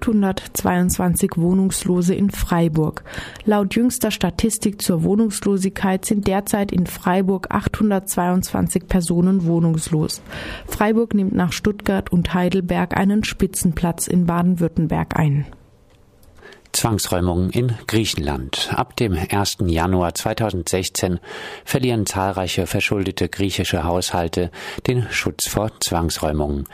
822 Wohnungslose in Freiburg. Laut jüngster Statistik zur Wohnungslosigkeit sind derzeit in Freiburg 822 Personen wohnungslos. Freiburg nimmt nach Stuttgart und Heidelberg einen Spitzenplatz in Baden-Württemberg ein. Zwangsräumungen in Griechenland. Ab dem 1. Januar 2016 verlieren zahlreiche verschuldete griechische Haushalte den Schutz vor Zwangsräumungen.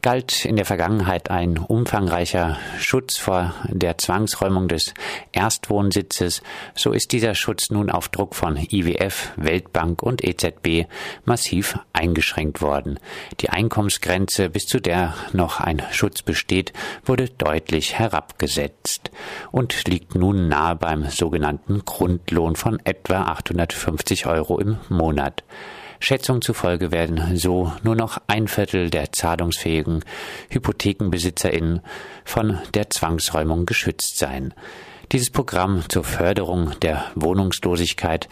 Galt in der Vergangenheit ein umfangreicher Schutz vor der Zwangsräumung des Erstwohnsitzes, so ist dieser Schutz nun auf Druck von IWF, Weltbank und EZB massiv eingeschränkt worden. Die Einkommensgrenze, bis zu der noch ein Schutz besteht, wurde deutlich herabgesetzt und liegt nun nahe beim sogenannten Grundlohn von etwa 850 Euro im Monat. Schätzungen zufolge werden so nur noch ein Viertel der zahlungsfähigen HypothekenbesitzerInnen von der Zwangsräumung geschützt sein. Dieses Programm zur Förderung der Wohnungslosigkeit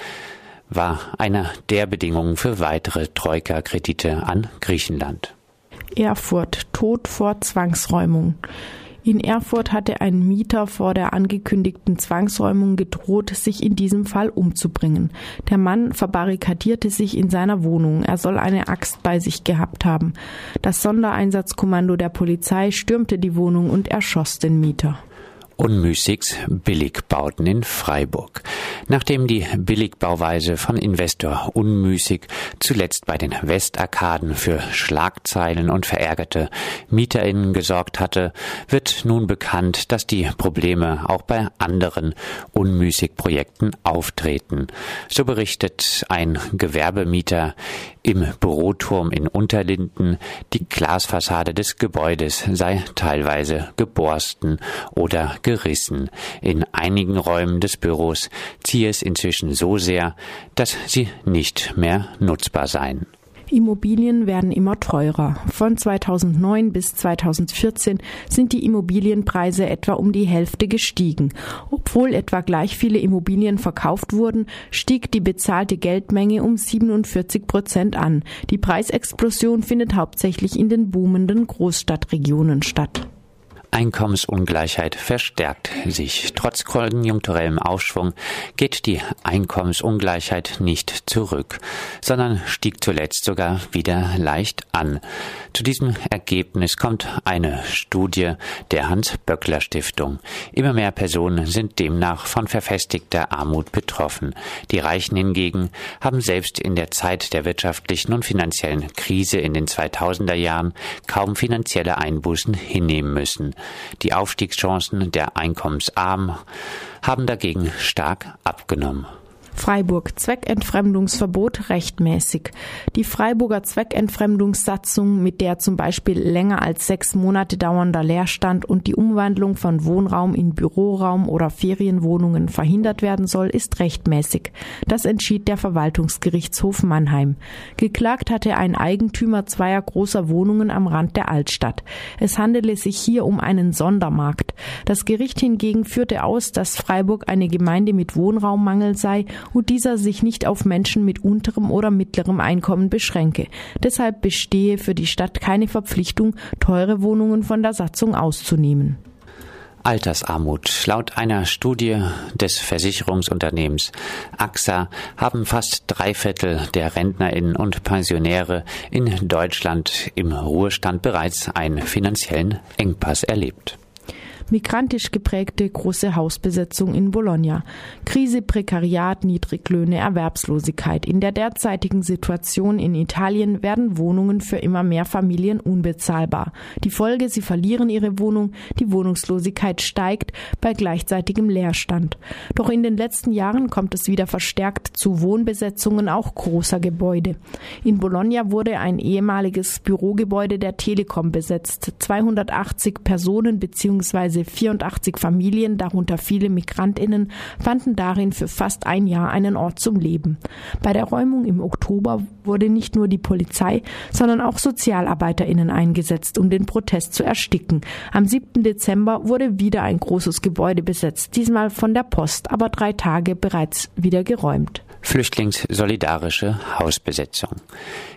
war eine der Bedingungen für weitere Troika-Kredite an Griechenland. Erfurt Tod vor Zwangsräumung. In Erfurt hatte ein Mieter vor der angekündigten Zwangsräumung gedroht, sich in diesem Fall umzubringen. Der Mann verbarrikadierte sich in seiner Wohnung. Er soll eine Axt bei sich gehabt haben. Das Sondereinsatzkommando der Polizei stürmte die Wohnung und erschoss den Mieter. Unmüßigs Billigbauten in Freiburg. Nachdem die Billigbauweise von Investor Unmüßig zuletzt bei den Westarkaden für Schlagzeilen und verärgerte MieterInnen gesorgt hatte, wird nun bekannt, dass die Probleme auch bei anderen Unmüßig-Projekten auftreten. So berichtet ein Gewerbemieter im Büroturm in Unterlinden, die Glasfassade des Gebäudes sei teilweise geborsten oder gerissen. In einigen Räumen des Büros ziehe es inzwischen so sehr, dass sie nicht mehr nutzbar seien. Immobilien werden immer teurer. Von 2009 bis 2014 sind die Immobilienpreise etwa um die Hälfte gestiegen. Obwohl etwa gleich viele Immobilien verkauft wurden, stieg die bezahlte Geldmenge um 47 Prozent an. Die Preisexplosion findet hauptsächlich in den boomenden Großstadtregionen statt. Einkommensungleichheit verstärkt sich. Trotz konjunkturellem Aufschwung geht die Einkommensungleichheit nicht zurück, sondern stieg zuletzt sogar wieder leicht an. Zu diesem Ergebnis kommt eine Studie der Hans-Böckler-Stiftung. Immer mehr Personen sind demnach von verfestigter Armut betroffen. Die Reichen hingegen haben selbst in der Zeit der wirtschaftlichen und finanziellen Krise in den 2000er Jahren kaum finanzielle Einbußen hinnehmen müssen. Die Aufstiegschancen der Einkommensarmen haben dagegen stark abgenommen. Freiburg Zweckentfremdungsverbot rechtmäßig. Die Freiburger Zweckentfremdungssatzung, mit der zum Beispiel länger als sechs Monate dauernder Leerstand und die Umwandlung von Wohnraum in Büroraum oder Ferienwohnungen verhindert werden soll, ist rechtmäßig. Das entschied der Verwaltungsgerichtshof Mannheim. Geklagt hatte ein Eigentümer zweier großer Wohnungen am Rand der Altstadt. Es handele sich hier um einen Sondermarkt. Das Gericht hingegen führte aus, dass Freiburg eine Gemeinde mit Wohnraummangel sei und dieser sich nicht auf Menschen mit unterem oder mittlerem Einkommen beschränke. Deshalb bestehe für die Stadt keine Verpflichtung, teure Wohnungen von der Satzung auszunehmen. Altersarmut. Laut einer Studie des Versicherungsunternehmens AXA haben fast drei Viertel der Rentnerinnen und Pensionäre in Deutschland im Ruhestand bereits einen finanziellen Engpass erlebt migrantisch geprägte große Hausbesetzung in Bologna, Krise, Prekariat, Niedriglöhne, Erwerbslosigkeit. In der derzeitigen Situation in Italien werden Wohnungen für immer mehr Familien unbezahlbar. Die Folge, sie verlieren ihre Wohnung, die Wohnungslosigkeit steigt bei gleichzeitigem Leerstand. Doch in den letzten Jahren kommt es wieder verstärkt zu Wohnbesetzungen auch großer Gebäude. In Bologna wurde ein ehemaliges Bürogebäude der Telekom besetzt. 280 Personen bzw. Diese 84 Familien, darunter viele Migrantinnen, fanden darin für fast ein Jahr einen Ort zum Leben. Bei der Räumung im Oktober wurde nicht nur die Polizei, sondern auch Sozialarbeiterinnen eingesetzt, um den Protest zu ersticken. Am 7. Dezember wurde wieder ein großes Gebäude besetzt, diesmal von der Post, aber drei Tage bereits wieder geräumt. Flüchtlingssolidarische Hausbesetzung.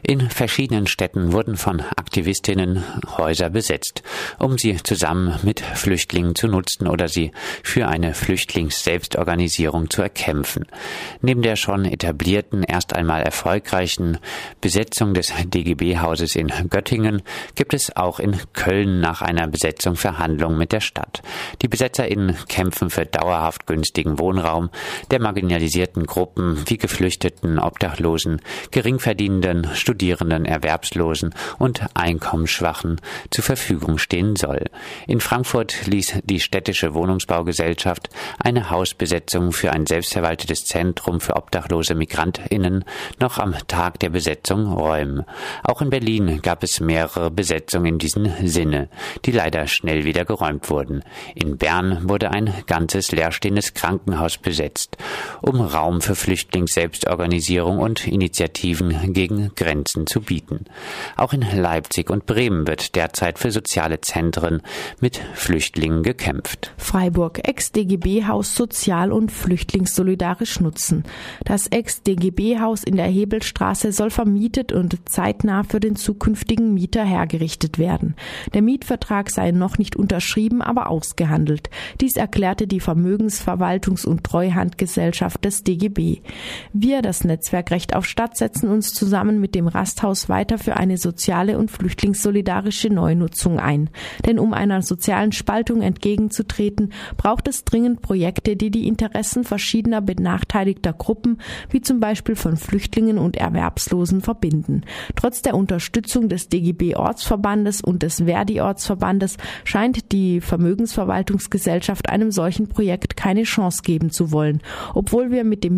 In verschiedenen Städten wurden von Aktivistinnen Häuser besetzt, um sie zusammen mit Flüchtlingen zu nutzen oder sie für eine Flüchtlingsselbstorganisierung zu erkämpfen. Neben der schon etablierten, erst einmal erfolgreichen Besetzung des DGB-Hauses in Göttingen gibt es auch in Köln nach einer Besetzung Verhandlungen mit der Stadt. Die BesetzerInnen kämpfen für dauerhaft günstigen Wohnraum der marginalisierten Gruppen wie Geflüchteten, Obdachlosen, geringverdienenden, Studierenden, Erwerbslosen und Einkommensschwachen zur Verfügung stehen soll. In Frankfurt ließ die städtische Wohnungsbaugesellschaft eine Hausbesetzung für ein selbstverwaltetes Zentrum für obdachlose MigrantInnen noch am Tag der Besetzung räumen. Auch in Berlin gab es mehrere Besetzungen in diesem Sinne, die leider schnell wieder geräumt wurden. In Bern wurde ein ganzes leerstehendes Krankenhaus besetzt, um Raum für Flüchtlingsselbstorganisierung und Initiativen gegen Grenzen zu bieten. Auch in Leipzig und Bremen wird derzeit für soziale Zentren mit Flüchtlingen gekämpft. Freiburg Ex-DGB-Haus sozial und flüchtlingssolidarisch nutzen. Das Ex-DGB-Haus in der Hebelstraße soll vermietet und zeitnah für den zukünftigen Mieter hergerichtet werden. Der Mietvertrag sei noch nicht unterschrieben, aber ausgehandelt. Dies erklärte die Vermögensverwaltungs- und Treuhandgesellschaft des DGB. Wir, das Netzwerk Recht auf Stadt, setzen uns zusammen mit dem Rasthaus weiter für eine soziale und flüchtlingssolidarische Neunutzung ein. Denn um einer sozialen Spaltung entgegenzutreten, braucht es dringend Projekte, die die Interessen verschiedener benachteiligter Gruppen, wie zum Beispiel von Flüchtlingen und Erwerbslosen, verbinden. Trotz der Unterstützung des DGB Ortsverbandes und des Verdi Ortsverbandes scheint die Vermögensverwaltungsgesellschaft einem solchen Projekt keine Chance geben zu wollen, obwohl wir mit dem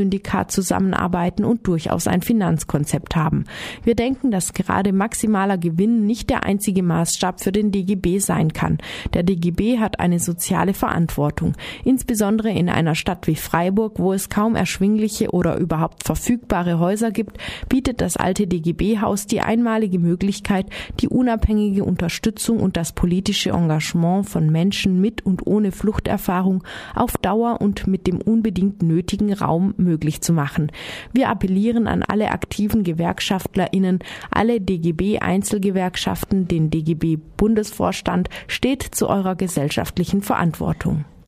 Mietshäuser-Syndikat zusammenarbeiten und durchaus ein Finanzkonzept haben. Wir denken, dass gerade maximaler Gewinn nicht der einzige Maßstab für den DGB sein kann. Der DGB hat eine soziale Verantwortung, insbesondere in einer Stadt wie Freiburg, wo es kaum erschwingliche oder überhaupt verfügbare Häuser gibt, bietet das alte DGB-Haus die einmalige Möglichkeit, die unabhängige Unterstützung und das politische Engagement von Menschen mit und ohne Fluchterfahrung auf Dauer und mit dem unbedingt nötigen Raum möglich zu machen. Wir appellieren an alle aktiven GewerkschaftlerInnen, alle DGB-Einzelgewerkschaften, den DGB-Bundesvorstand, steht zu eurer gesellschaftlichen Verantwortung.